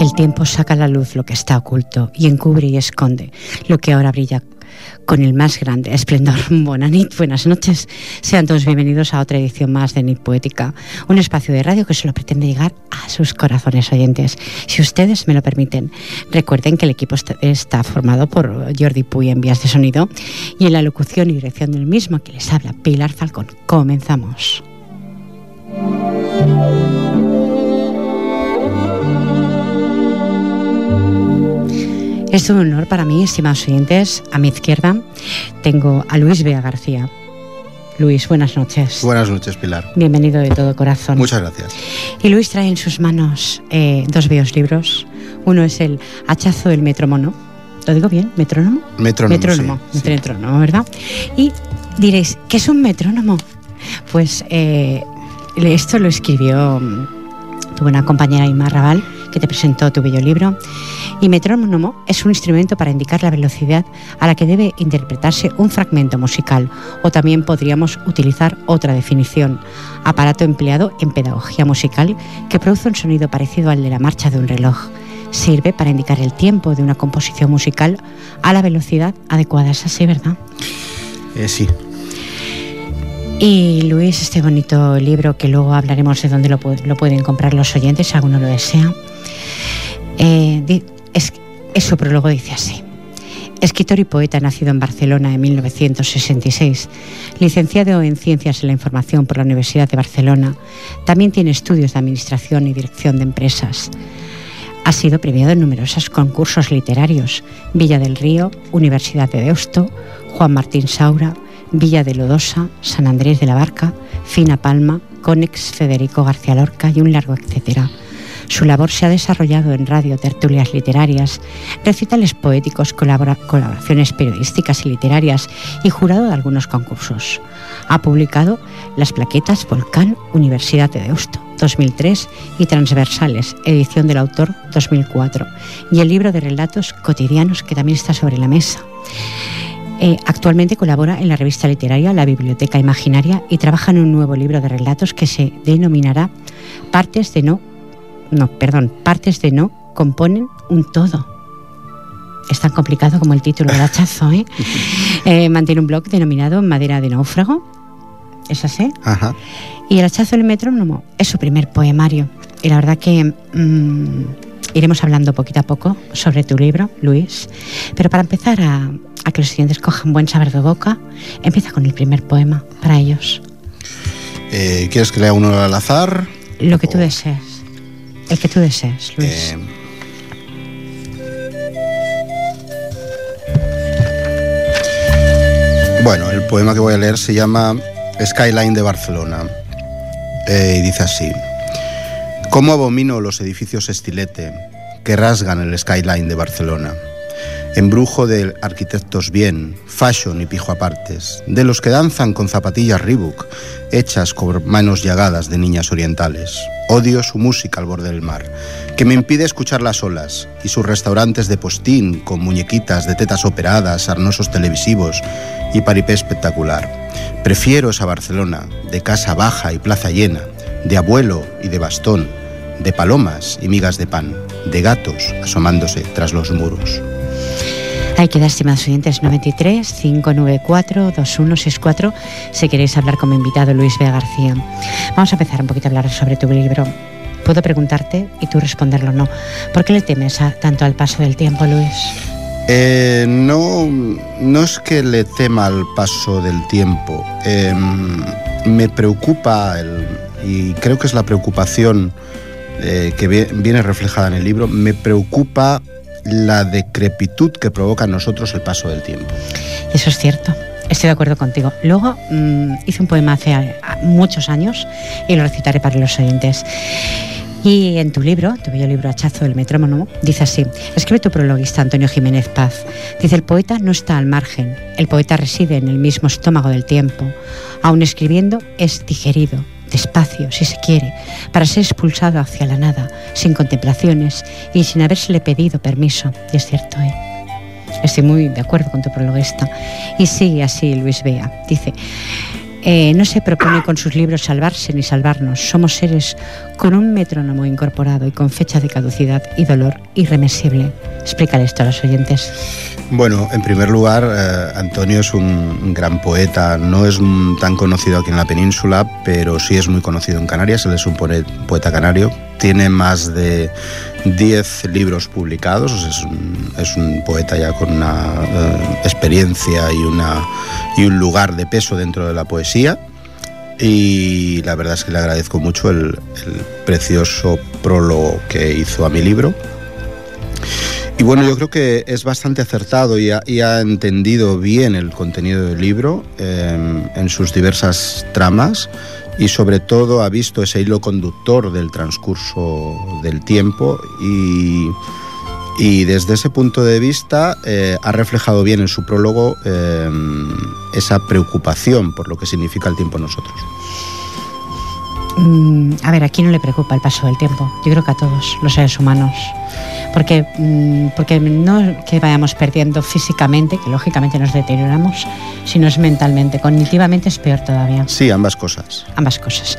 El tiempo saca a la luz lo que está oculto y encubre y esconde lo que ahora brilla con el más grande esplendor. Buenas buenas noches. Sean todos bienvenidos a otra edición más de Nit Poética, un espacio de radio que solo pretende llegar a sus corazones oyentes. Si ustedes me lo permiten, recuerden que el equipo está formado por Jordi Puy en vías de sonido y en la locución y dirección del mismo que les habla Pilar Falcón. Comenzamos. Es un honor para mí, estimados oyentes. A mi izquierda tengo a Luis Bea García. Luis, buenas noches. Buenas noches, Pilar. Bienvenido de todo corazón. Muchas gracias. Y Luis trae en sus manos eh, dos bellos libros. Uno es el Hachazo del Metromono. ¿Lo digo bien? ¿Metrónomo? Metrónomo. Metrónomo, sí, sí. metrónomo, ¿verdad? Y diréis, ¿qué es un metrónomo? Pues eh, esto lo escribió mm, tu buena compañera Imar Raval, que te presentó tu bello libro. Y metrónomo es un instrumento para indicar la velocidad a la que debe interpretarse un fragmento musical, o también podríamos utilizar otra definición, aparato empleado en pedagogía musical que produce un sonido parecido al de la marcha de un reloj. Sirve para indicar el tiempo de una composición musical a la velocidad adecuada. ¿Es así, verdad? Eh, sí. Y Luis, este bonito libro que luego hablaremos de dónde lo, pu lo pueden comprar los oyentes, si alguno lo desea. Eh, es, su prólogo dice así. Escritor y poeta nacido en Barcelona en 1966, licenciado en Ciencias de la Información por la Universidad de Barcelona, también tiene estudios de Administración y Dirección de Empresas. Ha sido premiado en numerosos concursos literarios, Villa del Río, Universidad de Deusto, Juan Martín Saura, Villa de Lodosa, San Andrés de la Barca, Fina Palma, Conex, Federico García Lorca y un largo etcétera. Su labor se ha desarrollado en radio, tertulias literarias, recitales poéticos, colabora colaboraciones periodísticas y literarias y jurado de algunos concursos. Ha publicado las plaquetas Volcán, Universidad de Deusto, 2003, y Transversales, edición del autor, 2004, y el libro de relatos cotidianos que también está sobre la mesa. Eh, actualmente colabora en la revista literaria La Biblioteca Imaginaria y trabaja en un nuevo libro de relatos que se denominará Partes de no no, perdón, partes de no componen un todo. Es tan complicado como el título del hachazo, ¿eh? eh mantiene un blog denominado Madera de Náufrago. ¿Es así? Ajá. Y el hachazo del metrónomo es su primer poemario. Y la verdad que mmm, iremos hablando poquito a poco sobre tu libro, Luis. Pero para empezar a, a que los estudiantes cojan buen saber de boca, empieza con el primer poema para ellos. Eh, ¿Quieres que lea uno al azar? Lo que tú desees. El que tú desees, Luis. Eh, bueno, el poema que voy a leer se llama Skyline de Barcelona. Eh, y dice así. ¿Cómo abomino los edificios estilete que rasgan el skyline de Barcelona? Embrujo de arquitectos bien, fashion y pijo apartes, de los que danzan con zapatillas Reebok, hechas con manos llagadas de niñas orientales. Odio su música al borde del mar, que me impide escuchar las olas, y sus restaurantes de postín con muñequitas de tetas operadas, arnosos televisivos y paripé espectacular. Prefiero esa Barcelona, de casa baja y plaza llena, de abuelo y de bastón, de palomas y migas de pan, de gatos asomándose tras los muros. Ahí queda, estimados oyentes, 93 594 2164 si queréis hablar con mi invitado Luis Bea García. Vamos a empezar un poquito a hablar sobre tu libro. Puedo preguntarte y tú responderlo no. ¿Por qué le temes tanto al paso del tiempo, Luis? Eh, no, no es que le tema al paso del tiempo. Eh, me preocupa, el, y creo que es la preocupación eh, que viene reflejada en el libro, me preocupa la decrepitud que provoca en nosotros el paso del tiempo. Eso es cierto. Estoy de acuerdo contigo. Luego mmm, hice un poema hace muchos años y lo recitaré para los oyentes. Y en tu libro, tu bello libro Hachazo del Metrónomo, dice así, escribe tu prologuista Antonio Jiménez Paz. Dice, el poeta no está al margen, el poeta reside en el mismo estómago del tiempo. Aun escribiendo es digerido, despacio, si se quiere, para ser expulsado hacia la nada, sin contemplaciones y sin habérsele pedido permiso. Y es cierto, ¿eh? Estoy muy de acuerdo con tu prologuista. Y sigue así Luis Bea. Dice, eh, no se propone con sus libros salvarse ni salvarnos. Somos seres con un metrónomo incorporado y con fecha de caducidad y dolor irremesible. Explícale esto a los oyentes. Bueno, en primer lugar, eh, Antonio es un gran poeta. No es tan conocido aquí en la península, pero sí es muy conocido en Canarias. Él es un poeta canario. Tiene más de 10 libros publicados. es, un, poeta ya con una eh, experiencia y, una, y un lugar de peso dentro de la poesía y la verdad es que le agradezco mucho el, precioso prólogo que hizo a mi libro. Y bueno, yo creo que es bastante acertado y ha, entendido bien el contenido del libro em, en sus diversas tramas y sobre todo ha visto ese hilo conductor del transcurso del tiempo y, y desde ese punto de vista eh, ha reflejado bien en su prólogo em, esa preocupación por lo que significa el tiempo en nosotros. Mm, a ver, ¿a quién no le preocupa el paso del tiempo? Yo creo que a todos los seres humanos. Porque, mm, porque no que vayamos perdiendo físicamente, que lógicamente nos deterioramos, sino es mentalmente. Cognitivamente es peor todavía. Sí, ambas cosas. Ambas cosas.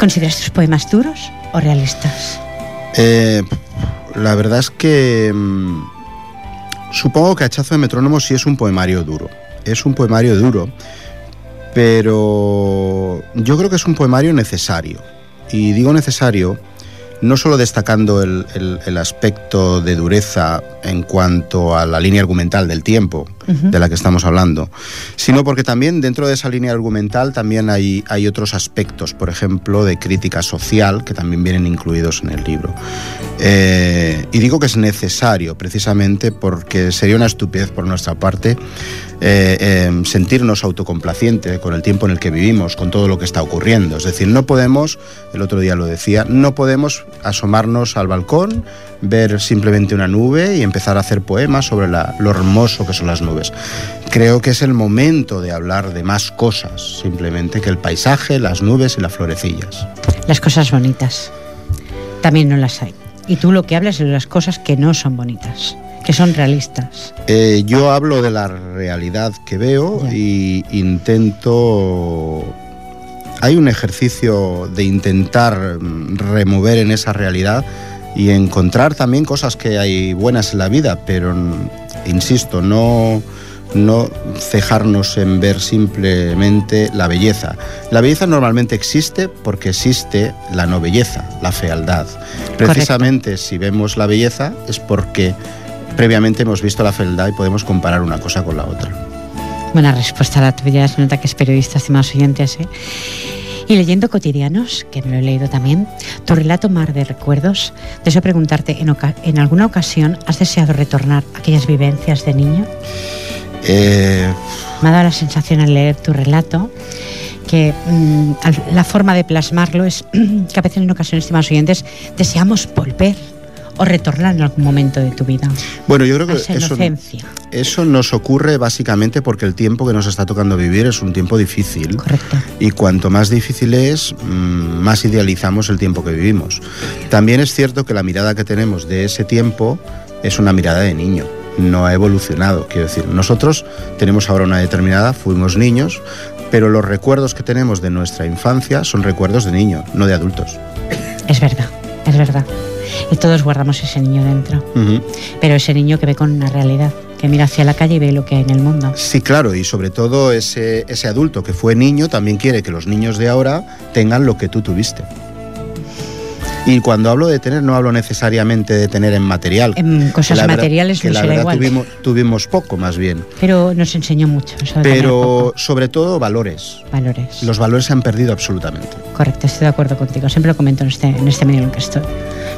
¿Consideras tus poemas duros o realistas? Eh, la verdad es que mm, supongo que Hachazo de Metrónomo sí es un poemario duro. Es un poemario duro pero yo creo que es un poemario necesario. Y digo necesario no solo destacando el, aspecto de dureza en cuanto a la línea argumental del tiempo de la que estamos hablando, sino porque también dentro de esa línea argumental también hay, hay otros aspectos, por ejemplo, de crítica social que también vienen incluidos en el libro. Eh, y digo que es necesario precisamente porque sería una estupidez por nuestra parte eh, eh, sentirnos autocomplacientes con el tiempo en el que vivimos, con todo lo que está ocurriendo. Es decir, no podemos, el otro día lo decía, no podemos asomarnos al balcón, ver simplemente una nube y empezar a hacer poemas sobre lo hermoso que son las nubes. Creo que es el momento de hablar de más cosas, simplemente que el paisaje, las nubes y las florecillas. Las cosas bonitas. También no las hay. Y tú lo que hablas es de las cosas que no son bonitas que son realistas. Eh, yo hablo de la realidad que veo y intento... Hay un ejercicio de intentar remover en esa realidad y encontrar también cosas que hay buenas en la vida, pero insisto, no, no cejarnos en ver simplemente la belleza. La belleza normalmente existe porque existe la no belleza, la fealdad. Precisamente si vemos la belleza es porque previamente hemos visto la fealdad y podemos comparar una cosa con la otra. Buena respuesta a la tuya, se nota que es periodista, estimados oyentes. ¿eh? Y leyendo cotidianos, que me lo he leído también, tu relato Mar de Recuerdos, deseo preguntarte, ¿en, ¿en alguna ocasión has deseado retornar a aquellas vivencias de niño? Eh... Me ha dado la sensación al leer tu relato que mm, la forma de plasmarlo es que a veces en ocasiones, estimados oyentes, deseamos volver o retornar en algún momento de tu vida. Bueno, yo creo que eso, eso, nos ocurre básicamente porque el tiempo que nos está tocando vivir es un tiempo difícil. Correcto. Y cuanto más difícil es, mm, más idealizamos el tiempo que vivimos. También es cierto que la mirada que tenemos de ese tiempo es una mirada de niño. No ha evolucionado, quiero decir. Nosotros tenemos ahora una determinada, fuimos niños, pero los recuerdos que tenemos de nuestra infancia son recuerdos de niño, no de adultos. Es verdad, es verdad y todos guardamos ese niño dentro. Pero ese niño que ve con una realidad, que mira hacia la calle y ve lo que hay en el mundo. Sí, claro, y sobre todo ese, ese adulto que fue niño también quiere que los niños de ahora tengan lo que tú tuviste. Y cuando hablo de tener, no hablo necesariamente de tener en material. En cosas materiales que la verdad Tuvimos, tuvimos, poco, más bien. Pero nos enseñó mucho. Pero sobre todo valores. Valores. Los valores se han perdido absolutamente. Correcto, estoy de acuerdo contigo. Siempre lo comento en este, en este medio en el que estoy.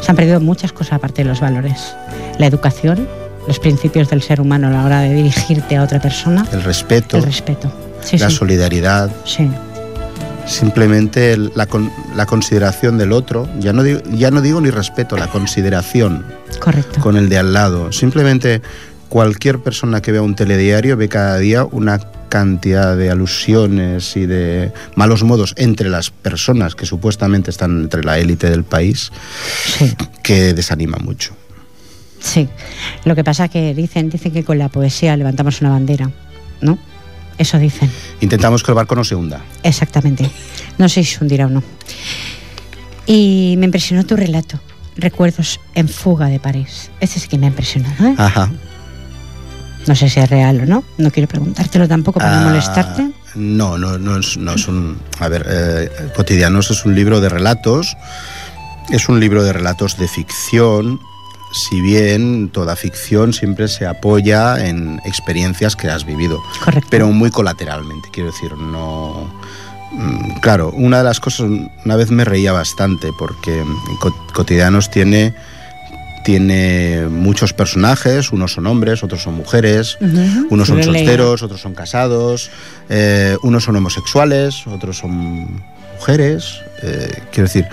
Se han perdido muchas cosas aparte de los valores. La educación, los principios del ser humano a la hora de dirigirte a otra persona. El respeto. El respeto. la solidaridad. Sí. Simplemente la, la, consideración del otro, ya no, digo, ya no digo ni respeto, la consideración Correcto. con el de al lado. Simplemente cualquier persona que vea un telediario ve cada día una cantidad de alusiones y de malos modos entre las personas que supuestamente están entre la élite del país que desanima mucho. Sí, lo que pasa que dicen, dicen que con la poesía levantamos una bandera, ¿no? Eso dicen. Intentamos que el barco no se hunda. Exactamente. No sé si se hundirá o no. Y me impresionó tu relato. Recuerdos en fuga de París. Ese sí que me ha impresionado. ¿eh? Ajá. No sé si es real o no. No quiero preguntártelo tampoco para no ah, molestarte. No, no, no es, no es un. A ver, eh, Cotidianos es un libro de relatos. Es un libro de relatos de ficción si bien toda ficción siempre se apoya en experiencias que has vivido, Correcto. pero muy colateralmente, quiero decir, no... Mm, claro, una de las cosas, una vez me reía bastante porque Cotidianos tiene, tiene muchos personajes, unos son hombres, otros son mujeres, unos son solteros, otros son casados, eh, unos son homosexuales, otros son mujeres, eh, quiero decir,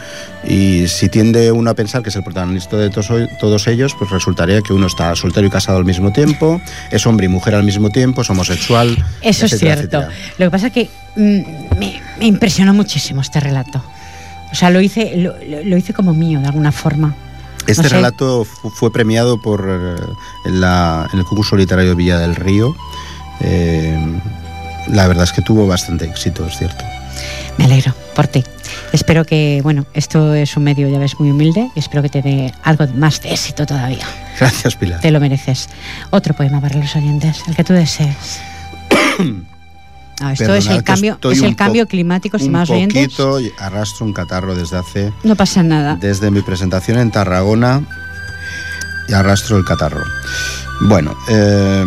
y si tiende uno a pensar que es el protagonista de todos, ellos, pues resultaría que uno está soltero y casado al mismo tiempo, es hombre y mujer al mismo tiempo, es homosexual. Eso es cierto. Lo que pasa es que mm, me, impresionó muchísimo este relato. O sea, lo hice, lo, hice como mío, de alguna forma. Este relato fue premiado por eh, en, el concurso literario Villa del Río. Eh, la verdad es que tuvo bastante éxito, es cierto. Me alegro por ti. Espero que, bueno, esto es un medio, ya ves, muy humilde y espero que te dé algo más de éxito todavía. Gracias, Pilar. Te lo mereces. Otro poema para los oyentes, el que tú desees. Ah, esto es el cambio, es el cambio climático, estimados un poquito, arrastro un catarro desde hace. No pasa nada. Desde mi presentación en Tarragona y arrastro el catarro. Bueno, eh,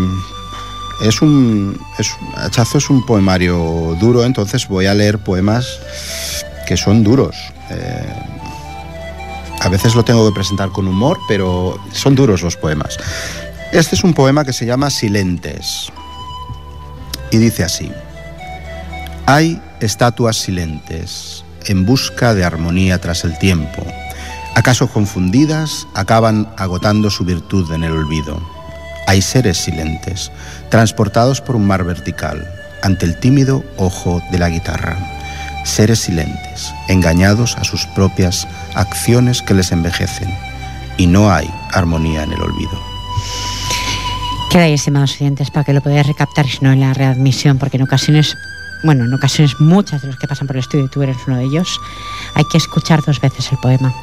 es un, es, Hachazo es un poemario duro, entonces voy a leer poemas que son duros. Eh, a veces lo tengo que presentar con humor, pero son duros los poemas. Este es un poema que se llama Silentes y dice así. Hay estatuas silentes en busca de armonía tras el tiempo. ¿Acaso confundidas acaban agotando su virtud en el olvido? Hay seres silentes, transportados por un mar vertical, ante el tímido ojo de la guitarra. Seres silentes, engañados a sus propias acciones que les envejecen. Y no hay armonía en el olvido. Queda ahí, estimados oyentes, para que lo podáis recaptar, si no en la readmisión, porque en ocasiones, bueno, en ocasiones muchas de los que pasan por el estudio, tú eres uno de ellos, hay que escuchar dos veces el poema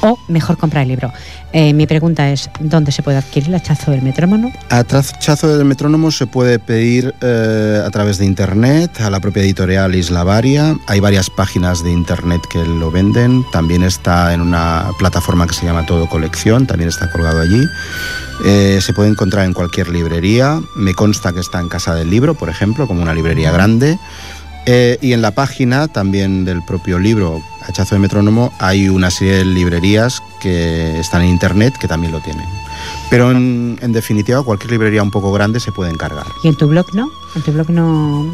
o mejor comprar el libro. Eh, mi pregunta es, ¿dónde se puede adquirir el hachazo del metrónomo? Hachazo del metrónomo se puede pedir eh, a través de internet, a la propia editorial Isla Varia. Hay varias páginas de internet que lo venden. También está en una plataforma que se llama Todo Colección, también está colgado allí. Eh, se puede encontrar en cualquier librería. Me consta que está en Casa del Libro, por ejemplo, como una librería grande. Eh, y en la página también del propio libro, Hachazo de Metrónomo, hay una serie de librerías que están en internet que también lo tienen. Pero en, definitiva, cualquier librería un poco grande se puede encargar. ¿Y en tu blog no? ¿En tu blog no,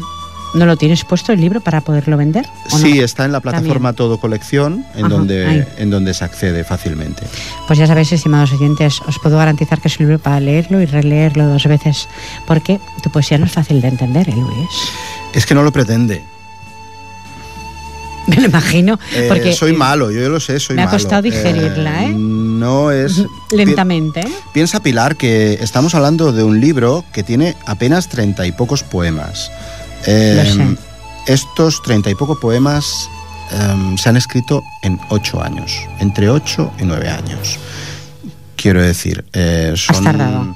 no lo tienes puesto el libro para poderlo vender? Sí, está en la plataforma Todo Colección, en, donde, en donde se accede fácilmente. Pues ya sabéis, estimados oyentes, os puedo garantizar que es un libro para leerlo y releerlo dos veces, porque tu poesía no es fácil de entender, ¿eh, Luis? Es que no lo pretende. Me lo imagino. Eh, porque soy malo, yo lo sé, soy malo. Me ha costado digerirla, ¿eh? No es. Lentamente. piensa, Pilar, que estamos hablando de un libro que tiene apenas treinta y pocos poemas. Em, estos treinta y pocos poemas em, se han escrito en ocho años, entre ocho y nueve años. Quiero decir, eh, son. Has tardado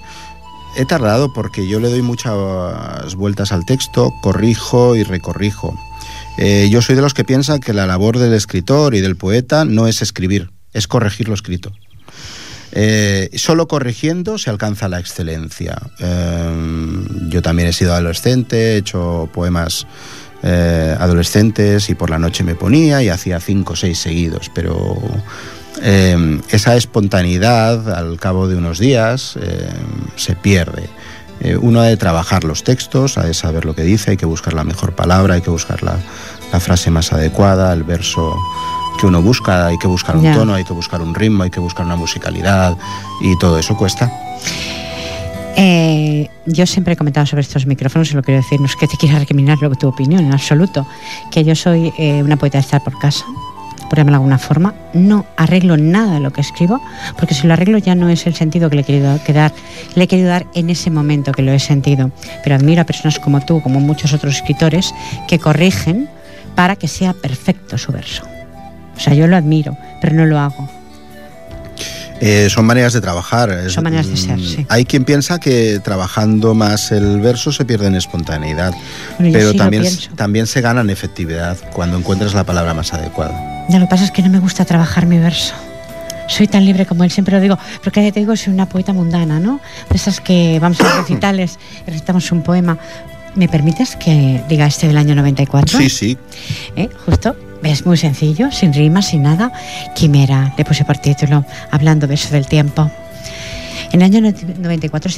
He tardado porque yo le doy muchas vueltas al texto, corrijo y recorrijo. Eh, yo soy de los que piensan que la labor del escritor y del poeta no es escribir, es corregir lo escrito. Eh, solo corrigiendo se alcanza la excelencia. Eh, yo también he sido adolescente, he hecho poemas adolescentes y por la noche me ponía y hacía cinco o seis seguidos, pero esa espontaneidad al cabo de unos días se pierde. Eh, uno ha de trabajar los textos, ha de saber lo que dice, hay que buscar la mejor palabra, hay que buscar la frase más adecuada, el verso que uno busca, hay que buscar un tono, hay que buscar un ritmo, hay que buscar una musicalidad y todo eso cuesta. Eh, yo siempre he comentado sobre estos micrófonos y lo quiero decir, no es que te quiera recriminar tu opinión, en absoluto, que yo soy eh, una poeta de estar por casa, por llamarlo de alguna forma, no arreglo nada de lo que escribo, porque si lo arreglo ya no es el sentido que le he querido dar, le he querido dar en ese momento que lo he sentido. Pero admiro a personas como tú, como muchos otros escritores, que corrigen para que sea perfecto su verso. O sea, yo lo admiro, pero no lo hago. Eh, son maneras de trabajar. Son maneras de ser, mm, sí. Hay quien piensa que trabajando más el verso se pierde en espontaneidad, pero también, también se gana en efectividad cuando encuentras la palabra más adecuada. lo que pasa es que no me gusta trabajar mi verso. Soy tan libre como él, siempre lo digo, porque te digo, soy una poeta mundana, ¿no? De esas que vamos a recitales y recitamos un poema. ¿Me permites que diga este del año 94? Sí, sí. ¿Eh? Justo es muy sencillo, sin rimas, sin nada. Quimera, le puse por título, hablando de eso del tiempo. En el año 94,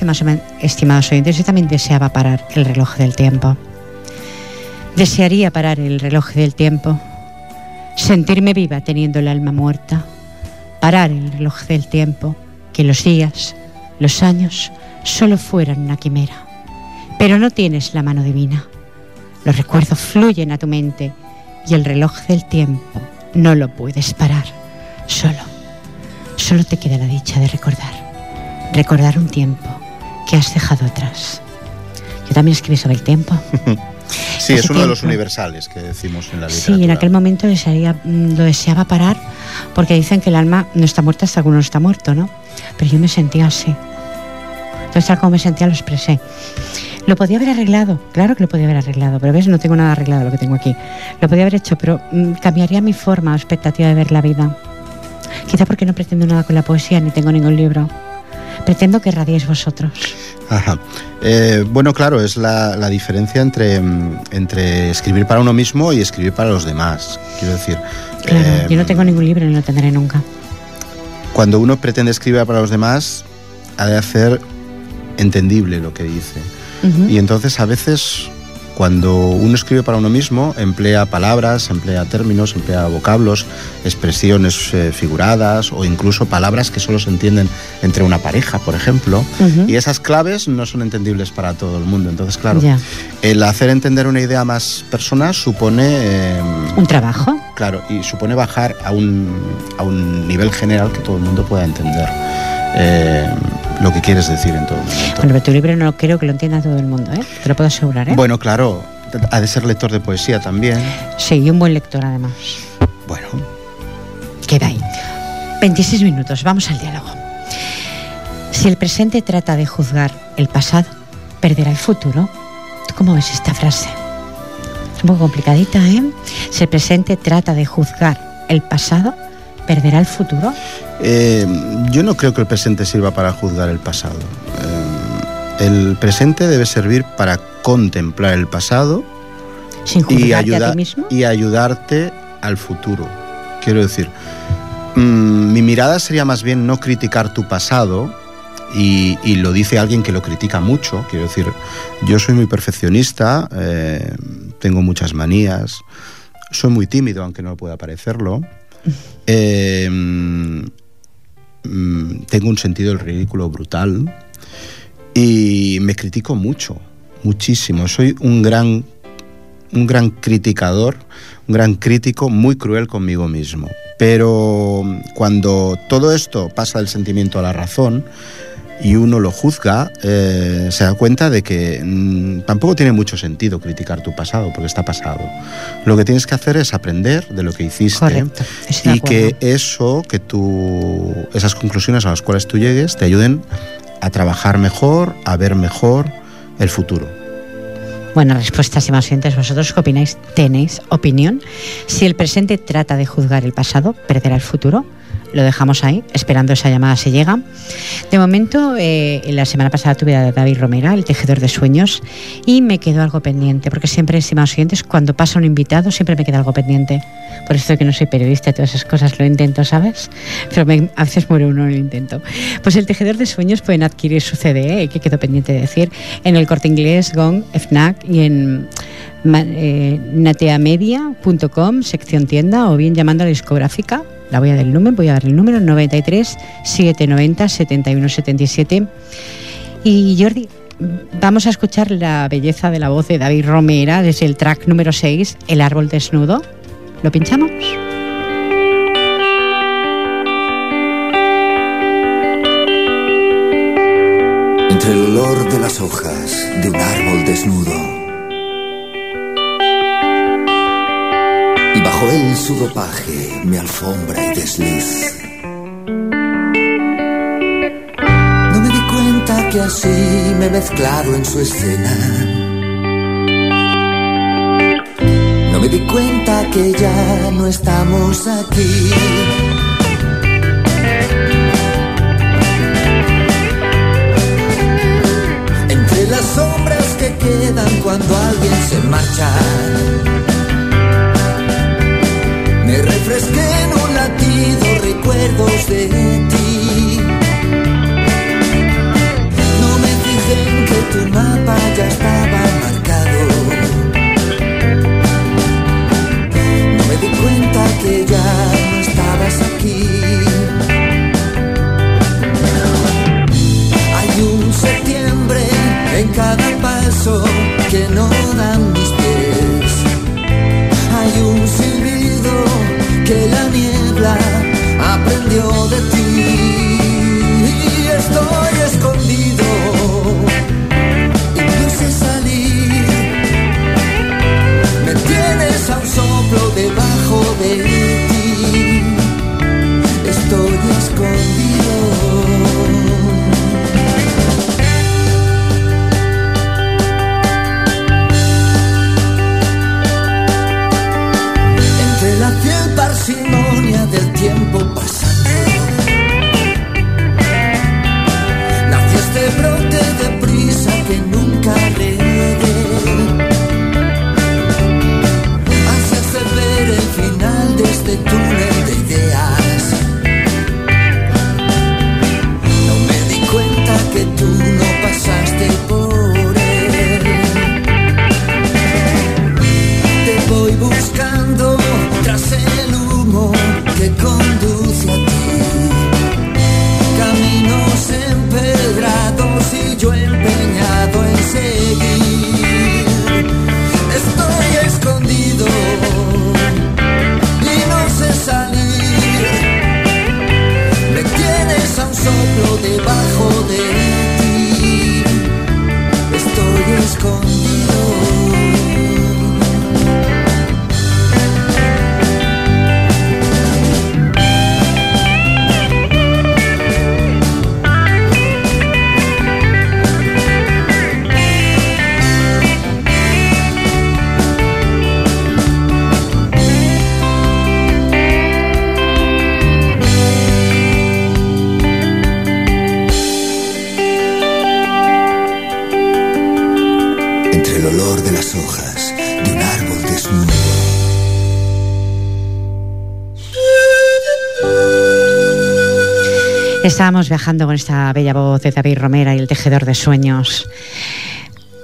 estimados oyentes, yo también deseaba parar el reloj del tiempo. Desearía parar el reloj del tiempo, sentirme viva teniendo el alma muerta, parar el reloj del tiempo, que los días, los años, solo fueran una quimera. Pero no tienes la mano divina. Los recuerdos fluyen a tu mente y el reloj del tiempo no lo puedes parar. Solo, solo te queda la dicha de recordar. Recordar un tiempo que has dejado atrás. Yo también escribí sobre el tiempo. sí, es uno de los universales que decimos en la literatura. Sí, en aquel momento mm, lo deseaba parar porque dicen que el alma no está muerta hasta que uno está muerto, ¿no? Pero yo me sentía así. Entonces, tal como me sentía, lo expresé. Lo podía haber arreglado, claro que lo podía haber arreglado, pero ves, no tengo nada arreglado lo que tengo aquí. Lo podía haber hecho, pero mm, cambiaría mi forma o expectativa de ver la vida. Quizá porque no pretendo nada con la poesía ni tengo ningún libro. Pretendo que radiéis vosotros. Ajá. Eh, bueno, claro, es la, diferencia entre, mm, entre escribir para uno mismo y escribir para los demás. Quiero decir. Claro, yo no eh, tengo ningún libro ni lo tendré nunca. Cuando uno pretende escribir para los demás, ha de hacer entendible lo que dice. Y entonces a veces cuando uno escribe para uno mismo, emplea palabras, emplea términos, emplea vocablos, expresiones eh, figuradas o incluso palabras que solo se entienden entre una pareja, por ejemplo. Y esas claves no son entendibles para todo el mundo. Entonces, claro, el hacer entender una idea a más personas supone... Em, un trabajo. Claro, y supone bajar a un, a un nivel general que todo el mundo pueda entender. Eh, lo que quieres decir en todo momento. Bueno, pero tu libro no creo que lo entienda todo el mundo, ¿eh? Te lo puedo asegurar, ¿eh? Bueno, claro, ha de ser lector de poesía también. Sí, y un buen lector además. Bueno. Queda ahí. 26 minutos, vamos al diálogo. Si el presente trata de juzgar el pasado, perderá el futuro. ¿Tú cómo ves esta frase? Es un poco complicadita, ¿eh? Si el presente trata de juzgar el pasado, perderá el futuro. Eh, yo no creo que el presente sirva para juzgar el pasado. Eh, el presente debe servir para contemplar el pasado y, ayudar, mismo? y ayudarte al futuro. Quiero decir, mm, mi mirada sería más bien no criticar tu pasado, y, lo dice alguien que lo critica mucho. Quiero decir, yo soy muy perfeccionista, eh, tengo muchas manías, soy muy tímido, aunque no pueda parecerlo. Eh, Mm, tengo un sentido del ridículo brutal y me critico mucho, muchísimo. Soy un gran, un gran criticador, un gran crítico, muy cruel conmigo mismo. Pero cuando todo esto pasa del sentimiento a la razón, y uno lo juzga, eh, se da cuenta de que mm, tampoco tiene mucho sentido criticar tu pasado, porque está pasado. Lo que tienes que hacer es aprender de lo que hiciste y que eso, que tú, esas conclusiones a las cuales tú llegues, te ayuden a trabajar mejor, a ver mejor el futuro. Buena respuesta, estimados oyentes. ¿Vosotros qué opináis? ¿Tenéis opinión? Si el presente trata de juzgar el pasado, ¿perderá el futuro? Lo dejamos ahí, esperando esa llamada se llega. De momento, eh, la semana pasada tuve a David Romera, el tejedor de sueños, y me quedó algo pendiente, porque siempre, estimados oyentes, cuando pasa un invitado, siempre me queda algo pendiente. Por eso que no soy periodista todas esas cosas lo intento, ¿sabes? Pero a veces muere uno en el intento. Pues el tejedor de sueños pueden adquirir su CD, que quedó pendiente de decir, en el corte inglés, Gong, FNAC y en eh, nateamedia.com, sección tienda, o bien llamando a la discográfica la voy a dar el número, voy a dar el número 93 790 71 77. Y Jordi, vamos a escuchar la belleza de la voz de David Romera desde el track número 6, El árbol desnudo. ¿Lo pinchamos? Entre el olor de las hojas de un árbol desnudo Bajo el sudopaje, mi alfombra y desliz. No me di cuenta que así me he mezclado en su escena. No me di cuenta que ya no estamos aquí. Entre las sombras que quedan cuando alguien se marcha me refresqué en un latido recuerdos de ti. No me fijé en que tu mapa ya estaba marcado. No me di cuenta que ya no estabas aquí. Hay un septiembre en cada paso que no dan mis pies. Hay un que la niebla aprendió de ti. Estábamos viajando con esta bella voz de David Romera y el tejedor de sueños.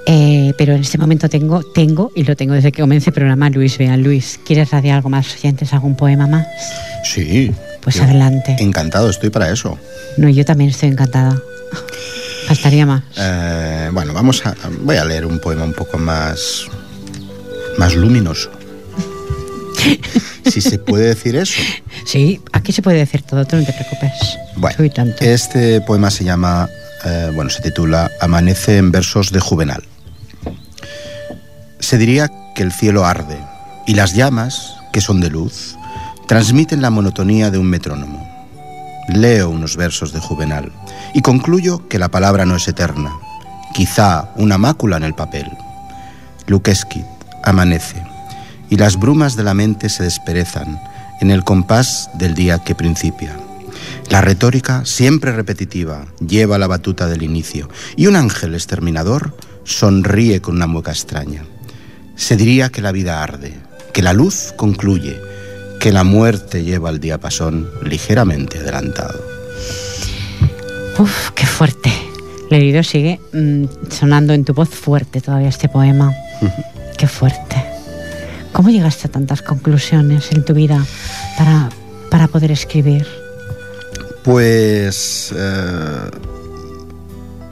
Eh, pero en este momento tengo, tengo, y lo tengo desde que comencé el programa, Luis Vean. Luis, ¿quieres radiar algo más, oyentes, algún poema más? Sí. Pues adelante. Encantado, estoy para eso. No, yo también estoy encantada. Faltaría más. Eh, bueno, vamos a. Voy a leer un poema un poco más. más luminoso. si se puede decir eso. Sí, aquí se puede decir todo, tú no te preocupes. Bueno, este poema se llama, eh, bueno, se titula Amanece en versos de Juvenal. Se diría que el cielo arde y las llamas, que son de luz, transmiten la monotonía de un metrónomo. Leo unos versos de Juvenal y concluyo que la palabra no es eterna, quizá una mácula en el papel. Luquesquit, amanece y las brumas de la mente se desperezan en el compás del día que principia. La retórica, siempre repetitiva, lleva la batuta del inicio y un ángel exterminador sonríe con una mueca extraña. Se diría que la vida arde, que la luz concluye, que la muerte lleva el diapasón ligeramente adelantado. Uf, qué fuerte. Leído sigue mm, sonando en tu voz fuerte todavía este poema. qué fuerte. ¿Cómo llegaste a tantas conclusiones en tu vida para, para poder escribir? Pues, eh,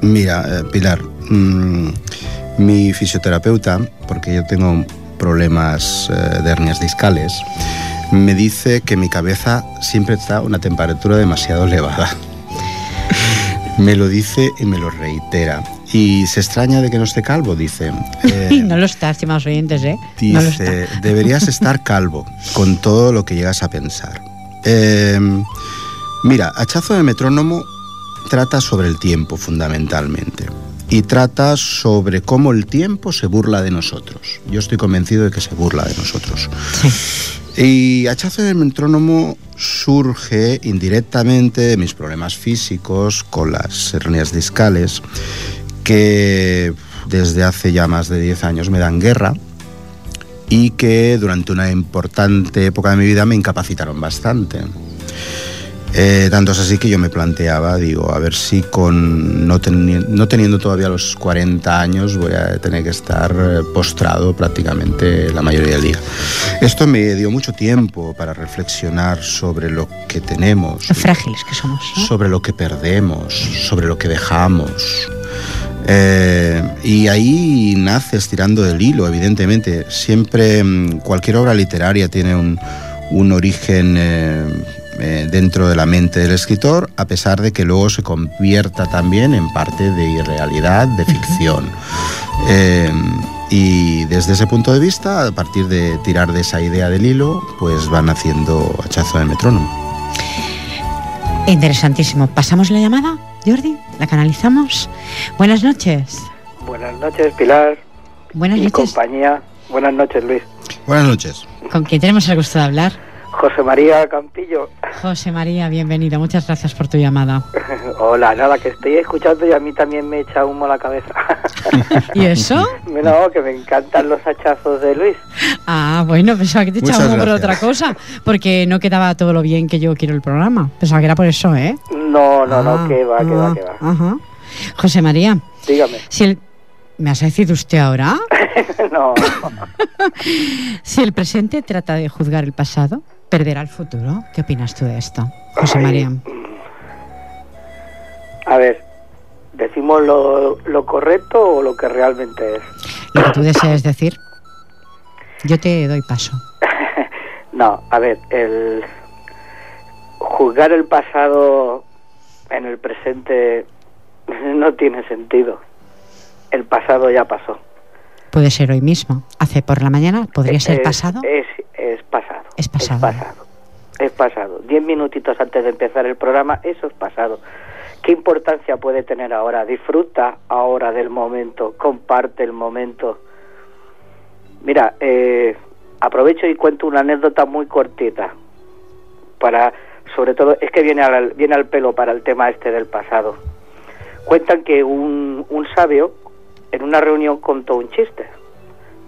mira, eh, Pilar, mm, mi fisioterapeuta, porque yo tengo problemas eh, de hernias discales, me dice que mi cabeza siempre está a una temperatura demasiado elevada. me lo dice y me lo reitera. Y se extraña de que no esté calvo, dice. Eh, no lo está, estimados oyentes, ¿eh? Dice, deberías estar calvo con todo lo que llegas a pensar. Eh, mira, Hachazo de Metrónomo trata sobre el tiempo fundamentalmente y trata sobre cómo el tiempo se burla de nosotros. Yo estoy convencido de que se burla de nosotros. Y Hachazo del Metrónomo surge indirectamente de mis problemas físicos con las hernias discales que desde hace ya más de 10 años me dan guerra y que durante una importante época de mi vida me incapacitaron bastante. Eh, tanto es así que yo me planteaba, digo, a ver si con no, no, teniendo todavía los 40 años voy a tener que estar eh, postrado prácticamente la mayoría del día. Esto me dio mucho tiempo para reflexionar sobre lo que tenemos. Lo frágiles que somos. Sobre lo que perdemos, sobre lo que dejamos. Eh, y ahí nace estirando del hilo, evidentemente. Siempre mm, cualquier obra literaria tiene un, un origen eh, dentro de la mente del escritor, a pesar de que luego se convierta también en parte de irrealidad, de ficción. Eh, y desde ese punto de vista, a partir de tirar de esa idea del hilo, pues van haciendo hachazo de metrónomo. Interesantísimo. ¿Pasamos la llamada, Jordi? ¿La canalizamos? Buenas noches. Buenas noches, Pilar. Buenas noches. compañía. Buenas noches, Luis. Buenas noches. ¿Con quién tenemos el gusto de hablar? José María Campillo. José María, bienvenido. Muchas gracias por tu llamada. Hola, nada, que estoy escuchando y a mí también me echa humo la cabeza. ¿Y eso? No, que me encantan los hachazos de Luis. Ah, bueno, pensaba que te echaba humo por otra cosa, porque no quedaba todo lo bien que yo quiero el programa. Pensaba que era por eso, ¿eh? No, no, no, ah, que va, que va, que va. Ajá. José María. Dígame. Si el... ¿Me has decir usted ahora? no. si el presente trata de juzgar el pasado, perderá el futuro. ¿Qué opinas tú de esto, José María? A ver, ¿decimos lo, lo, correcto o lo que realmente es? Lo que tú desees decir. Yo te doy paso. no, a ver, el juzgar el pasado en el presente no tiene sentido. El pasado ya pasó. Puede ser hoy mismo. Hace por la mañana, podría ser pasado. Es, es pasado. Es pasado. Es pasado. Es pasado. Diez minutitos antes de empezar el programa, eso es pasado. ¿Qué importancia puede tener ahora? Disfruta ahora del momento, comparte el momento. Mira, eh, aprovecho y cuento una anécdota muy cortita para, sobre todo, es que viene al, viene al pelo para el tema este del pasado. Cuentan que un, un sabio en una reunión contó un chiste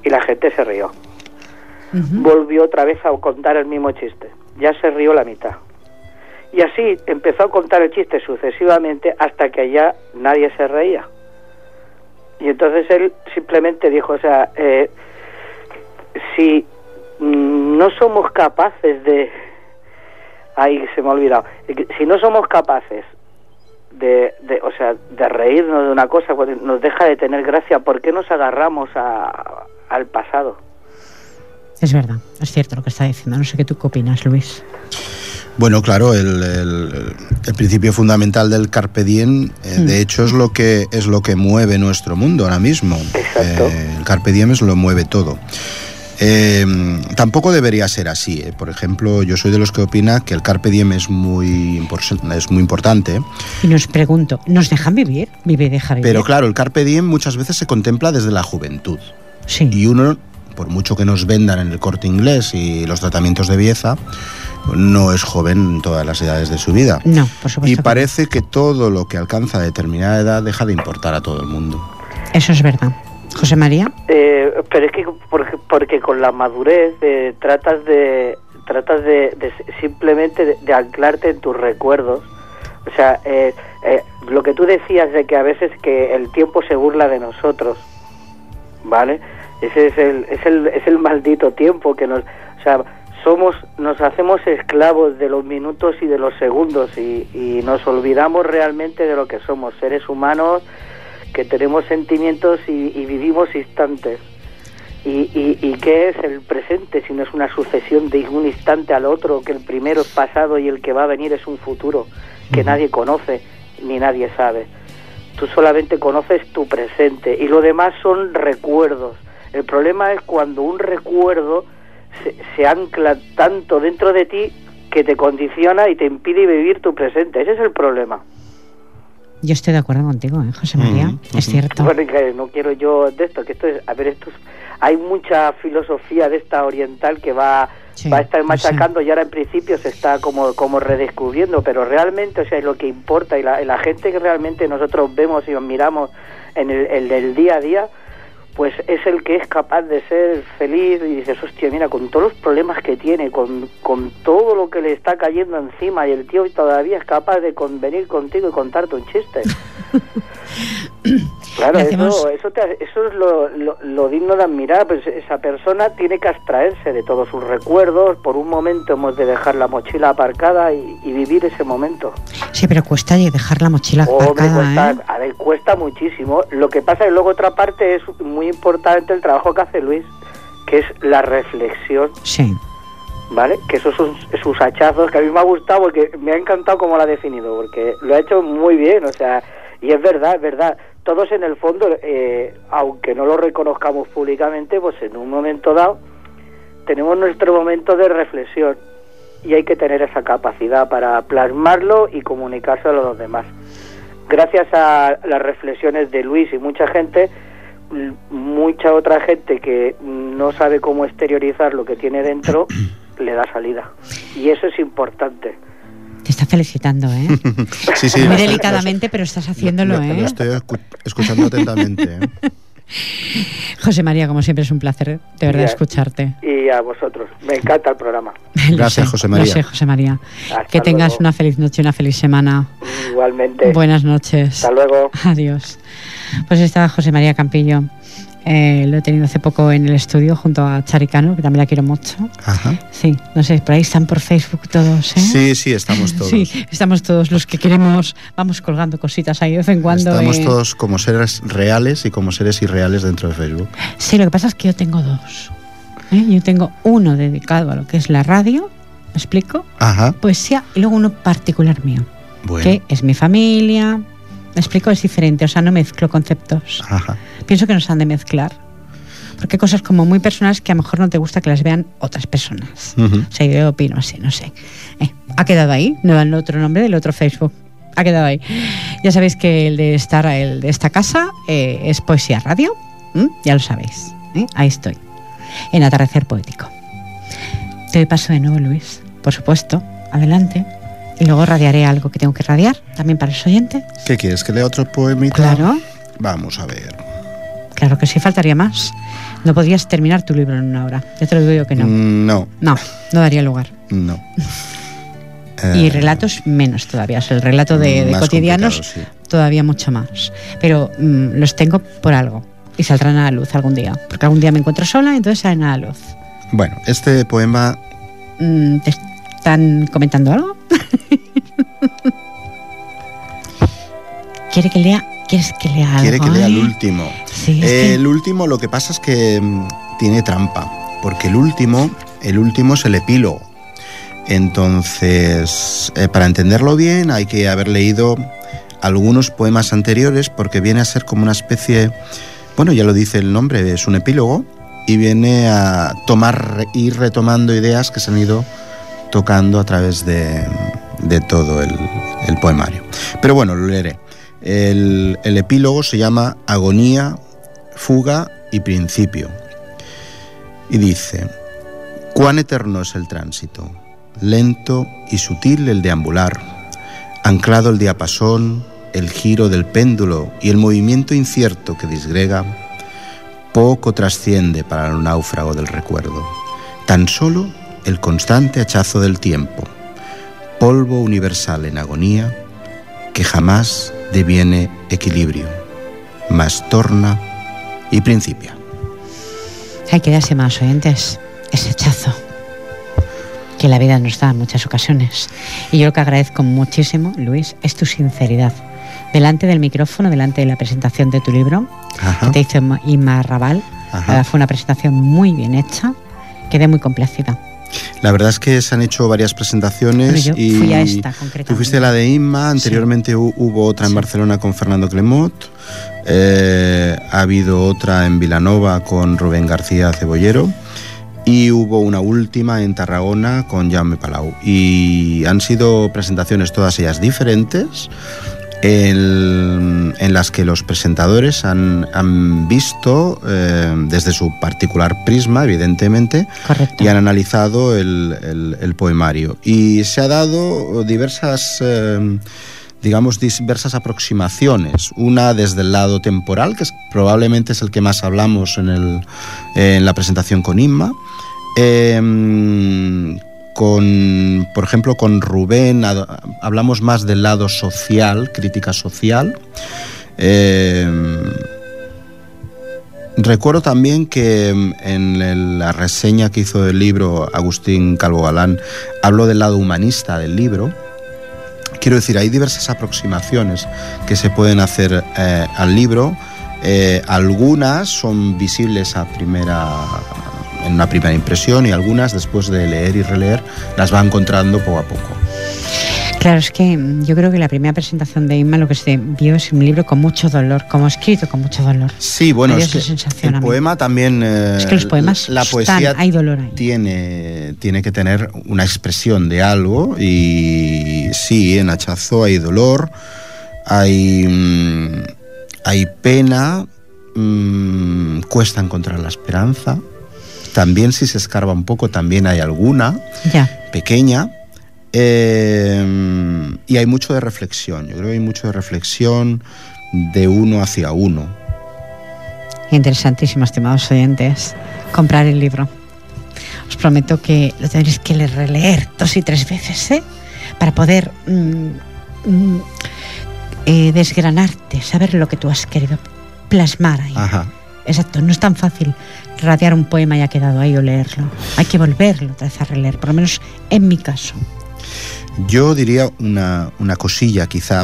y la gente se rió. Volvió otra vez a contar el mismo chiste. Ya se rió la mitad. Y así empezó a contar el chiste sucesivamente hasta que ya nadie se reía. Y entonces él simplemente dijo, o sea, eh, si no somos capaces de... Ay, se me ha olvidado. Si no somos capaces de, de, o sea, de reírnos de una cosa, pues nos deja de tener gracia. ¿Por qué nos agarramos a, al pasado? Es verdad, es cierto lo que está diciendo. No sé qué tú qué opinas, Luis. Bueno, claro, el, el, principio fundamental del carpe diem, eh, de mm. hecho, es lo que es lo que mueve nuestro mundo ahora mismo. Eh, el carpe diem es lo mueve todo. Eh, tampoco debería ser así. ¿eh? Por ejemplo, yo soy de los que opina que el carpe diem es muy, es muy importante. Y nos pregunto, ¿nos dejan vivir? ¿Vive y deja vivir? Pero claro, el carpe diem muchas veces se contempla desde la juventud. Sí. Y uno por mucho que nos vendan en el corte inglés y los tratamientos de belleza, no es joven en todas las edades de su vida. No, por supuesto. Y que parece que todo lo que alcanza determinada edad deja de importar a todo el mundo. Eso es verdad. José María. Eh, pero es que porque, porque con la madurez eh, tratas de tratas de, de simplemente de, de anclarte en tus recuerdos. O sea, eh, eh, lo que tú decías de que a veces que el tiempo se burla de nosotros, ¿vale? Ese es el, es el, es el maldito tiempo que nos... O sea, somos, nos hacemos esclavos de los minutos y de los segundos y, y nos olvidamos realmente de lo que somos, seres humanos que tenemos sentimientos y, y vivimos instantes. Y, y, ¿Y qué es el presente si no es una sucesión de un instante al otro, que el primero es pasado y el que va a venir es un futuro que nadie conoce ni nadie sabe? Tú solamente conoces tu presente y lo demás son recuerdos. El problema es cuando un recuerdo se, se ancla tanto dentro de ti que te condiciona y te impide vivir tu presente. Ese es el problema. Yo estoy de acuerdo contigo, ¿eh, José María. Ujú, Es ujú. cierto. Bueno, que no quiero yo de esto, que esto es, a ver, esto es- hay mucha filosofía de esta oriental que va, Sí, va a estar machacando y ahora en principio se está como, como redescubriendo, pero realmente, o sea, lo que importa y la, gente que realmente nosotros vemos y miramos en el, el del día a día, pues es el que es capaz de ser feliz y dices, hostia, mira, con todos los problemas que tiene, con, con todo lo que le está cayendo encima y el tío todavía es capaz de con- venir contigo y contarte un chiste. Claro, hacemos- eso, eso, te- eso es lo, lo- lo digno de admirar. Pues esa persona tiene que abstraerse de todos sus recuerdos. Por un momento hemos de dejar la mochila aparcada y, y vivir ese momento. Sí, pero cuesta dejar la mochila Hombre, aparcada, cuesta, ¿eh? a ver, cuesta muchísimo. Lo que pasa es que luego otra parte es muy importante el trabajo que hace Luis, que es la reflexión, Sí. ¿vale? Que esos son sus hachazos que a mí me ha gustado porque me ha encantado cómo lo ha definido, porque lo ha hecho muy bien, o sea, y es verdad, es verdad. Todos en el fondo, eh, aunque no lo reconozcamos públicamente, pues en un momento dado tenemos nuestro momento de reflexión y hay que tener esa capacidad para plasmarlo y comunicárselo a los demás. Gracias a las reflexiones de Luis y mucha gente, l- mucha otra gente que no sabe cómo exteriorizar lo que tiene dentro, le da salida. Y eso es importante. Te está felicitando, ¿eh? Sí, sí. Muy lo- delicadamente, pero estás haciéndolo, lo, lo ¿eh? estoy escu- escuchando atentamente. ¿eh? José María, como siempre, es un placer, de verdad, escucharte. Y a vosotros. Me encanta el programa. Lo Gracias, sé, José María. Lo sé, José María. Hasta que tengas luego. una feliz noche, una feliz semana. Igualmente. Buenas noches. Hasta luego. Adiós. Pues está José María Campillo. Eh, lo he tenido hace poco en el estudio junto a Charicano, que también la quiero mucho. Ajá. Sí, no sé, por ahí están por Facebook todos, ¿eh? Sí, sí, estamos todos. Sí, estamos todos los que queremos, vamos colgando cositas ahí de vez en cuando. Estamos eh. todos como seres reales y como seres irreales dentro de Facebook. Sí, lo que pasa es que yo tengo dos. ¿eh? Yo tengo uno dedicado a lo que es la radio, ¿me explico? Ajá. Poesía y luego uno particular mío, Bueno. que es mi familia. ¿Me explico? Es diferente, o sea, no mezclo conceptos. Ajá. Pienso que nos han de mezclar. Porque hay cosas como muy personales que a lo mejor no te gusta que las vean otras personas. O sea, yo opino así, no sé. Eh, ha quedado ahí, no da el otro nombre del otro Facebook. Ha quedado ahí. Ya sabéis que el de, estar, el de esta casa eh, es Poesía Radio. Ya lo sabéis. ¿eh? Ahí estoy. En Atardecer Poético. Te doy paso de nuevo, Luis. Por supuesto. Adelante. Y luego radiaré algo que tengo que radiar, también para los oyentes. ¿Qué quieres? ¿Que lea otro poemita? Claro, Vamos a ver. claro que sí, faltaría más. No podrías terminar tu libro en una hora. Ya te lo digo yo que no. Mm, No, No, no daría lugar. no. Y Eh, relatos menos todavía. O sea, el relato de, cotidianos sí. todavía mucho más. Pero mm, los tengo por algo. Y saldrán a la luz algún día. Porque algún día me encuentro sola y entonces salen a la luz. Bueno, este poema Mm, ¿Te están comentando algo? ¿Quiere que lea? ¿Quieres que lea algo? quiere que lea el eh? último. Sí, que- El último, lo que pasa es que mm, tiene trampa, porque el último, el último es el epílogo. Entonces, eh, para entenderlo bien, hay que haber leído algunos poemas anteriores, porque viene a ser como una especie, bueno, ya lo dice el nombre, es un epílogo, y viene a tomar, ir retomando ideas que se han ido tocando a través de, todo el, el poemario. Pero bueno, lo leeré. El, el epílogo se llama Agonía, Fuga y Principio. Y dice, cuán eterno es el tránsito, lento y sutil el deambular, anclado el diapasón, el giro del péndulo y el movimiento incierto que disgrega, poco trasciende para el náufrago del recuerdo, tan solo el constante hachazo del tiempo, polvo universal en agonía, que jamás deviene equilibrio, mas torna y principia. Hay que darse más oyentes ese hachazo que la vida nos da en muchas ocasiones. Y yo lo que agradezco muchísimo, Luis, es tu sinceridad. Delante del micrófono, delante de la presentación de tu libro, Ajá. que te hizo Inma Raval, fue una presentación muy bien hecha, quedé muy complacida. La verdad es que se han hecho varias presentaciones yo y fui a esta, tú fuiste a la de Inma, anteriormente hu- hubo otra en Barcelona con Fernando Clemot, eh, ha habido otra en Vilanova con Rubén García Cebollero y hubo una última en Tarragona con Jaume Palau. Y han sido presentaciones todas ellas diferentes en, en las que los presentadores han, han visto eh, desde su particular prisma, evidentemente, Correcto. y han analizado el, el- el poemario. Y se ha dado diversas, eh, digamos, diversas aproximaciones. Una desde el lado temporal, que es- probablemente es el que más hablamos en, el, en la presentación con Inma. Eh, con, por ejemplo, con Rubén ha- hablamos más del lado social, crítica social. Eh, Recuerdo también que en la reseña que hizo del libro Agustín Calvo Galán habló del lado humanista del libro. Quiero decir, hay diversas aproximaciones que se pueden hacer eh, al libro. Eh, algunas son visibles a primera, en una primera impresión y algunas después de leer y releer las va encontrando poco a poco. Claro, es que mm, yo creo que la primera presentación de Inma lo que se vio es un libro con mucho dolor, como escrito con mucho dolor. Sí, bueno, es que sensación el poema también... eh, Es que los poemas la están- poesía hay dolor ahí. tiene, tiene que tener una expresión de algo y sí, en hachazo hay dolor, hay, mm, hay pena, mm, cuesta encontrar la esperanza. También si se escarba un poco, también hay alguna Ya. pequeña. eh, y hay mucho de reflexión, yo creo que hay mucho de reflexión de uno hacia uno. Interesantísimo, estimados oyentes, comprar el libro. Os prometo que lo tendréis que le- releer dos y tres veces, ¿eh? Para poder mm, mm, eh, desgranarte, saber lo que tú has querido plasmar ahí. Ajá. Exacto, no es tan fácil radiar un poema y ha quedado ahí o leerlo. Hay que volverlo otra vez a releer, por lo menos en mi caso. Yo diría una, una cosilla, quizá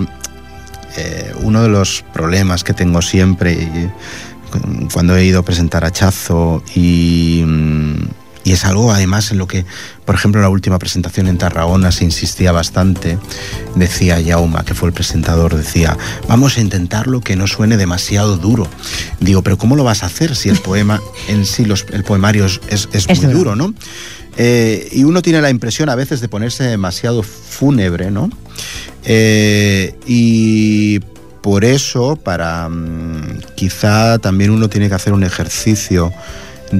eh, uno de los problemas que tengo siempre cu- cuando he ido a presentar a Chazo y, mm, y es algo además en lo que, por ejemplo, en la última presentación en Tarragona se insistía bastante, decía Yauma, que fue el presentador, decía, vamos a intentarlo que no suene demasiado duro. Digo, pero ¿cómo lo vas a hacer si el poema en sí, los- el poemario es, es- es Es muy duro. duro, ¿no? Eh, y uno tiene la impresión a veces de ponerse demasiado fúnebre, ¿no? Eh, y por eso, para mm, quizá también uno tiene que hacer un ejercicio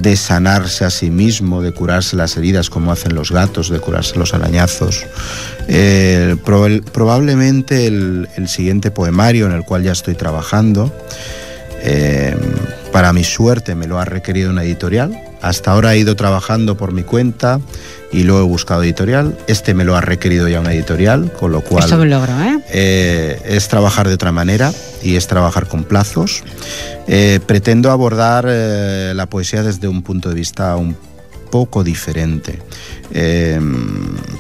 de sanarse a sí mismo, de curarse las heridas como hacen los gatos, de curarse los arañazos. Eh, proba- probablemente el, el siguiente poemario en el cual ya estoy trabajando, eh, para mi suerte me lo ha requerido una editorial. Hasta ahora he ido trabajando por mi cuenta y luego he buscado editorial. Este me lo ha requerido ya una editorial, con lo cual es todo un logro, ¿eh? eh, es trabajar de otra manera y es trabajar con plazos. Eh, pretendo abordar eh, la poesía desde un punto de vista un poco diferente. Eh,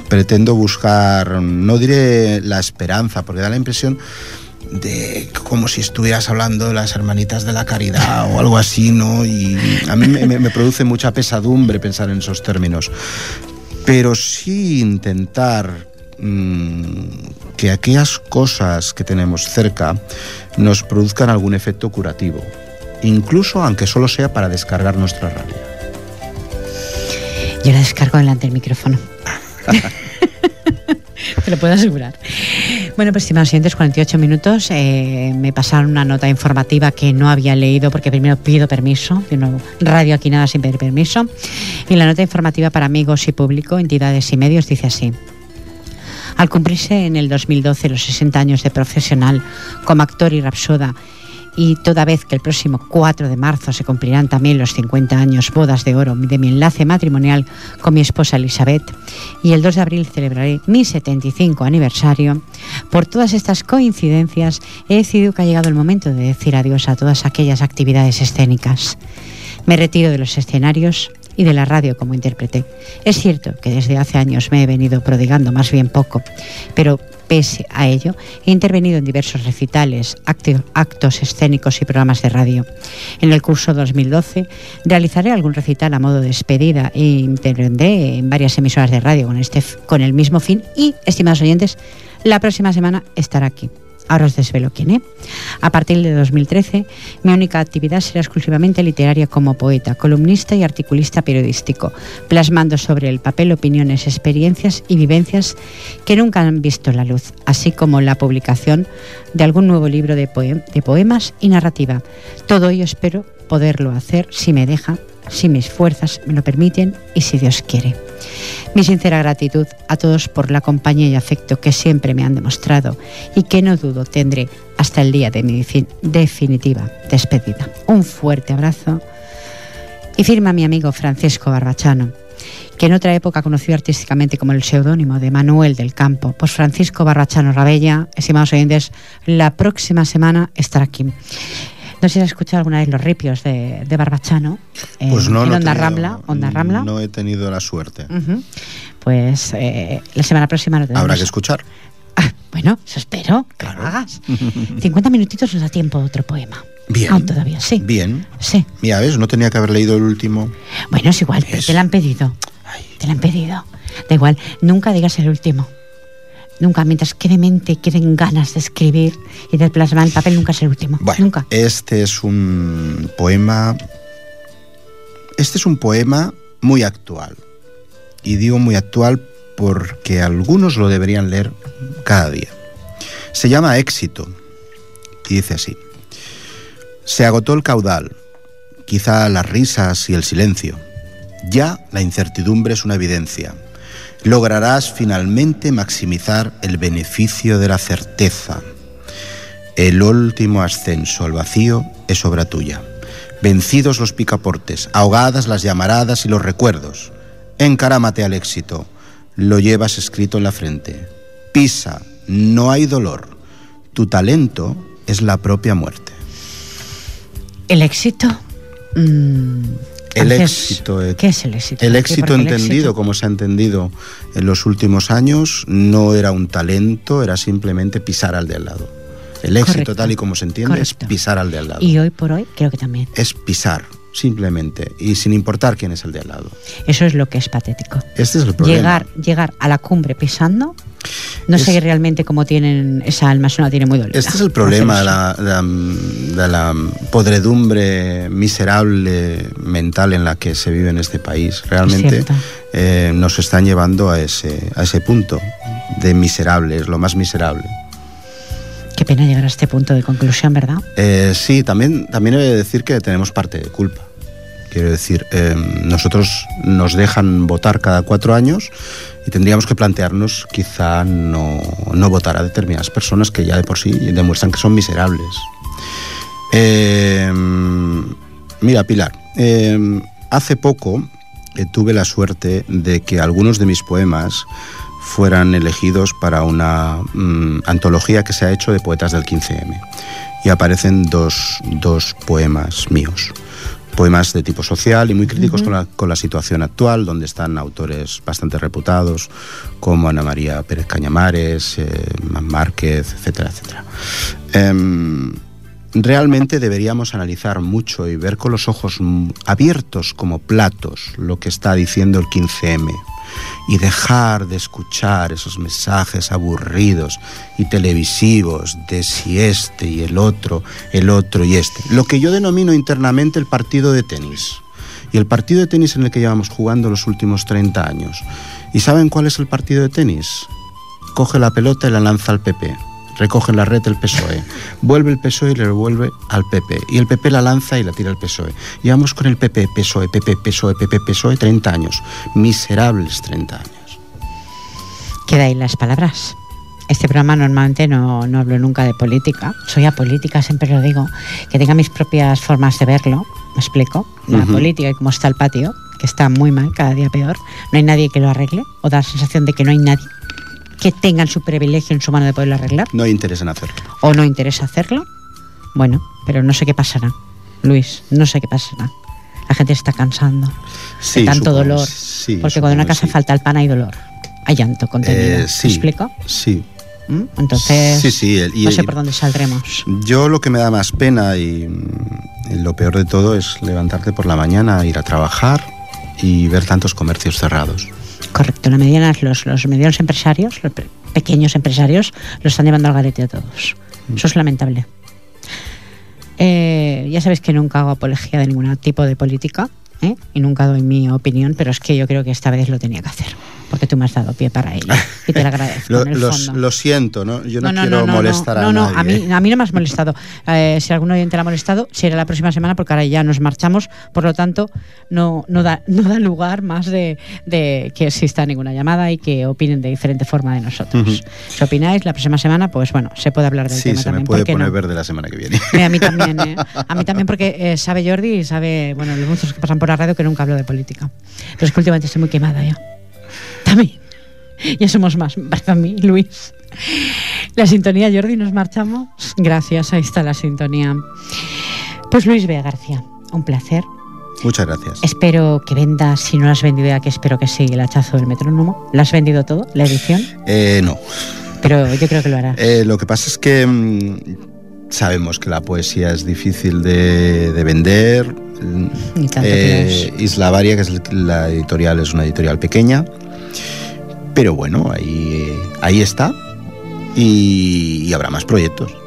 pretendo buscar, no diré la esperanza, porque da la impresión de como si estuvieras hablando de las hermanitas de la caridad o algo así, ¿no? Y a mí me, me produce mucha pesadumbre pensar en esos términos. Pero sí intentar mm, que aquellas cosas que tenemos cerca nos produzcan algún efecto curativo, incluso aunque solo sea para descargar nuestra rabia. Yo la descargo delante del micrófono. Te lo puedo asegurar. Bueno, pues estimados siguientes 48 minutos. Eh, me pasaron una nota informativa que no había leído porque primero pido permiso. Yo no radio aquí nada sin pedir permiso. Y la nota informativa para amigos y público, entidades y medios dice así. Al cumplirse en el 2012 los 60 años de profesional como actor y rapsoda y toda vez que el próximo 4 de marzo se cumplirán también los 50 años bodas de oro de mi enlace matrimonial con mi esposa Elizabeth y el 2 de abril celebraré mi 75 aniversario, por todas estas coincidencias he decidido que ha llegado el momento de decir adiós a todas aquellas actividades escénicas. Me retiro de los escenarios y de la radio como intérprete. Es cierto que desde hace años me he venido prodigando más bien poco, pero Pese a ello, he intervenido en diversos recitales, actos escénicos y programas de radio. En el curso 2012 realizaré algún recital a modo de despedida e intervendré en varias emisoras de radio con, este, con el mismo fin y, estimados oyentes, la próxima semana estará aquí. Ahora os desvelo quién es. A partir de 2013, mi única actividad será exclusivamente literaria como poeta, columnista y articulista periodístico, plasmando sobre el papel opiniones, experiencias y vivencias que nunca han visto la luz, así como la publicación de algún nuevo libro de, de poemas y narrativa. Todo ello espero poderlo hacer si me deja si mis fuerzas me lo permiten y si Dios quiere. Mi sincera gratitud a todos por la compañía y afecto que siempre me han demostrado y que no dudo tendré hasta el día de mi definitiva despedida. Un fuerte abrazo y firma mi amigo Francisco Barbachano que en otra época conoció artísticamente como el seudónimo de Manuel del Campo. Pues Francisco Barbachano Rabella, estimados oyentes, la próxima semana estará aquí. No sé si has escuchado alguna vez los ripios de, Barbachano en, pues no, Onda, Rambla, Onda Rambla. No he tenido la suerte. Pues eh, la semana próxima lo Habrá que escuchar. Ah, bueno, eso espero que lo hagas. 50 minutitos nos da tiempo de otro poema. Bien. Aún todavía, sí. Bien. Sí. Mira, ¿ves? No tenía que haber leído el último. Bueno, es igual, te lo han pedido. Te lo han pedido. Da igual, nunca digas el último. Nunca, mientras quede mente, queden ganas de escribir y de plasmar el papel, nunca es el último. nunca. Este es un poema. Este es un poema muy actual. Y digo muy actual porque algunos lo deberían leer cada día. Se llama Éxito y dice así. Se agotó el caudal, quizá las risas y el silencio. Ya la incertidumbre es una evidencia lograrás finalmente maximizar el beneficio de la certeza. El último ascenso al vacío es obra tuya. Vencidos los picaportes, ahogadas las llamaradas y los recuerdos, encarámate al éxito. Lo llevas escrito en la frente. Pisa, no hay dolor. Tu talento es la propia muerte. ¿El éxito? Mm, el éxito. Eh, ¿Qué es el éxito? El éxito entendido, como se ha entendido en los últimos años, no era un talento, era simplemente pisar al de al lado. El éxito, tal y como se entiende, es pisar al de al lado. Y hoy por hoy creo que también. Es pisar, simplemente, y sin importar quién es el de al lado. Eso es lo que es patético. Este es el problema. Llegar, llegar a la cumbre pisando no sé realmente cómo tienen esa alma, eso no la tiene muy dolida. Este es el problema de la, podredumbre miserable mental en la que se vive en este país. Realmente eh, nos están llevando a ese, a ese punto de miserable, es lo más miserable. Qué pena llegar a este punto de conclusión, ¿verdad? Eh, sí, también, también he de decir que tenemos parte de culpa. Quiero decir, eh, nosotros nos dejan votar cada cuatro años y tendríamos que plantearnos quizá no, votar a determinadas personas que ya de por sí demuestran que son miserables. Eh, mira, Pilar, eh, hace poco tuve la suerte de que algunos de mis poemas fueran elegidos para una mm, antología que se ha hecho de poetas del 15M. Y aparecen dos, dos poemas míos poemas de tipo social y muy críticos con, la, con, la, situación actual, donde están autores bastante reputados como Ana María Pérez Cañamares, eh, Márquez, etcétera, etcétera. Em, realmente deberíamos analizar mucho y ver con los ojos abiertos como platos lo que está diciendo el 15M y dejar de escuchar esos mensajes aburridos y televisivos de si este y el otro, el otro y este. Lo que yo denomino internamente el partido de tenis. Y el partido de tenis en el que llevamos jugando los últimos 30 años. ¿Y saben cuál es el partido de tenis? coge la pelota y la lanza al PP. Recoge la red el PSOE. Vuelve el PSOE y le devuelve al PP. Y el PP la lanza y la tira al PSOE. Y vamos con el PP, PSOE, PP, PSOE, PP, PSOE, 30 años. Miserables 30 años. Queda ahí las palabras. Este programa normalmente no, no hablo nunca de política. Soy apolítica, siempre lo digo. Que tenga mis propias formas de verlo. ¿Me explico? La política y cómo está el patio, que está muy mal, cada día peor. No hay nadie que lo arregle. O da la sensación de que no hay nadie que tenga su privilegio en su mano de poderlo arreglar. No hay interés en hacerlo. o no interesa hacerlo, bueno, pero no sé qué pasará, Luis, no sé qué pasará. La gente se está cansando Sí, de tanto supongo, dolor, sí, porque cuando en una casa sí. falta el pan hay dolor, hay llanto contenido. Eh, sí. ¿Me explico? Sí. ¿Mm? Entonces, Sí, sí, el- y- no sé por dónde saldremos. Yo lo que me da más pena y, mm, y lo peor de todo es levantarte por la mañana, ir a trabajar y ver tantos comercios cerrados. Correcto, la mediana, los, los medianos empresarios, los pe- pequeños empresarios, lo están llevando al garete a todos. Mm. Eso es lamentable. Eh, ya sabéis que nunca hago apología de ningún tipo de política ¿eh? y nunca doy mi opinión, pero es que yo creo que esta vez lo tenía que hacer, porque tú me has dado pie para ello y te lo agradezco. Lo, en el los- fondo. lo siento, ¿no? Yo no, quiero molestar no, a no, nadie. a mí, a mí no me has molestado. Eh, si algún oyente le ha molestado, será la próxima semana porque ahora ya nos marchamos, por lo tanto no, no, da, no da lugar más de, de que exista ninguna llamada y que opinen de diferente forma de nosotros. Ujú. Si opináis la próxima semana, pues bueno, se puede hablar del Sí, tema se también. me puede ¿por qué poner no? verde la semana que viene. Eh, A mí también, ¿eh? A mí también porque eh, sabe Jordi y sabe, bueno, los muchos que pasan por la radio que nunca hablo de política. Pero es que últimamente estoy muy quemada ya. También. Ya somos más, me parece a mí, Luis. La sintonía, Jordi, nos marchamos. Gracias, ahí está la sintonía. Pues Luis Bea García, un placer. Muchas gracias. Espero que vendas, si no lo has vendido ya, que espero que sí, el hachazo del metrónomo. ¿Lo has vendido todo, la edición? Eh, no. Pero yo creo que lo harás. Eh, lo que pasa es que mm, sabemos que la poesía es difícil de, de vender. Eh, Isla Varia, que es la editorial, es una editorial pequeña. Pero bueno, ahí, ahí está. Y, y habrá más proyectos.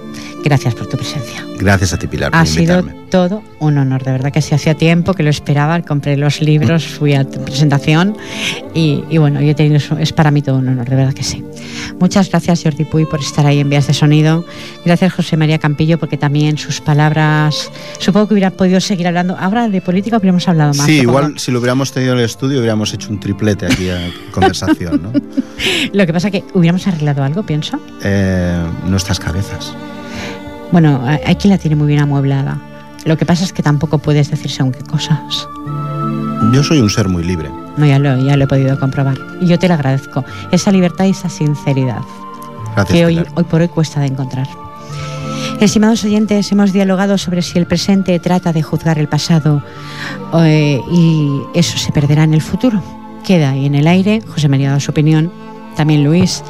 Gracias por tu presencia. Gracias a ti, Pilar, por Ha sido invitarme. todo un honor, de verdad que sí, hacía tiempo que lo esperaba, compré los libros, fui a tu presentación y, y bueno, yo he tenido, es para mí todo un honor, de verdad que sí. Muchas gracias Jordi Puy por estar ahí en Vías de Sonido, gracias José María Campillo porque también sus palabras, supongo que hubiera podido seguir hablando, ahora de política hubiéramos hablado más. Sí, igual si lo hubiéramos tenido en el estudio hubiéramos hecho un triplete aquí a conversación, ¿no? Lo que pasa que hubiéramos arreglado algo, pienso. Eh, nuestras cabezas. Bueno, quien la tiene muy bien amueblada. Lo que pasa es que tampoco puedes decir según qué cosas. Yo soy un ser muy libre. No, ya lo, ya lo he podido comprobar. Y yo te lo agradezco. Esa libertad y esa sinceridad Gracias, que hoy, hoy por hoy cuesta de encontrar. Estimados oyentes, hemos dialogado sobre si el presente trata de juzgar el pasado eh, y eso se perderá en el futuro. Queda ahí en el aire. José María ha dado su opinión, también Luis.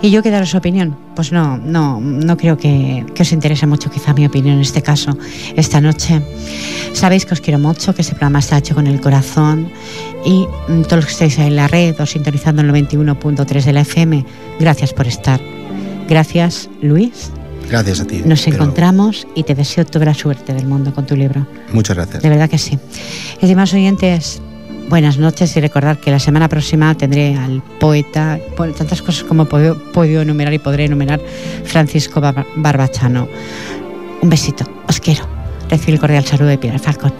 ¿Y yo qué daré su opinión? Pues no, no, no creo que, que os interese mucho quizá mi opinión en este caso, esta noche. Sabéis que os quiero mucho, que este programa está hecho con el corazón y mm, todos los que estáis ahí en la red o sintonizando el 91.3 de la FM, gracias por estar. Gracias, Luis. Gracias a ti. Nos encontramos y te deseo toda la suerte del mundo con tu libro. Muchas gracias. De verdad que sí. Estimados oyentes, buenas noches y recordar que la semana próxima tendré al poeta, bueno, tantas cosas como he podido, enumerar y podré enumerar, Francisco Bar- Barbachano. Un besito, os quiero. Recibe el cordial saludo de Piedra Falcón.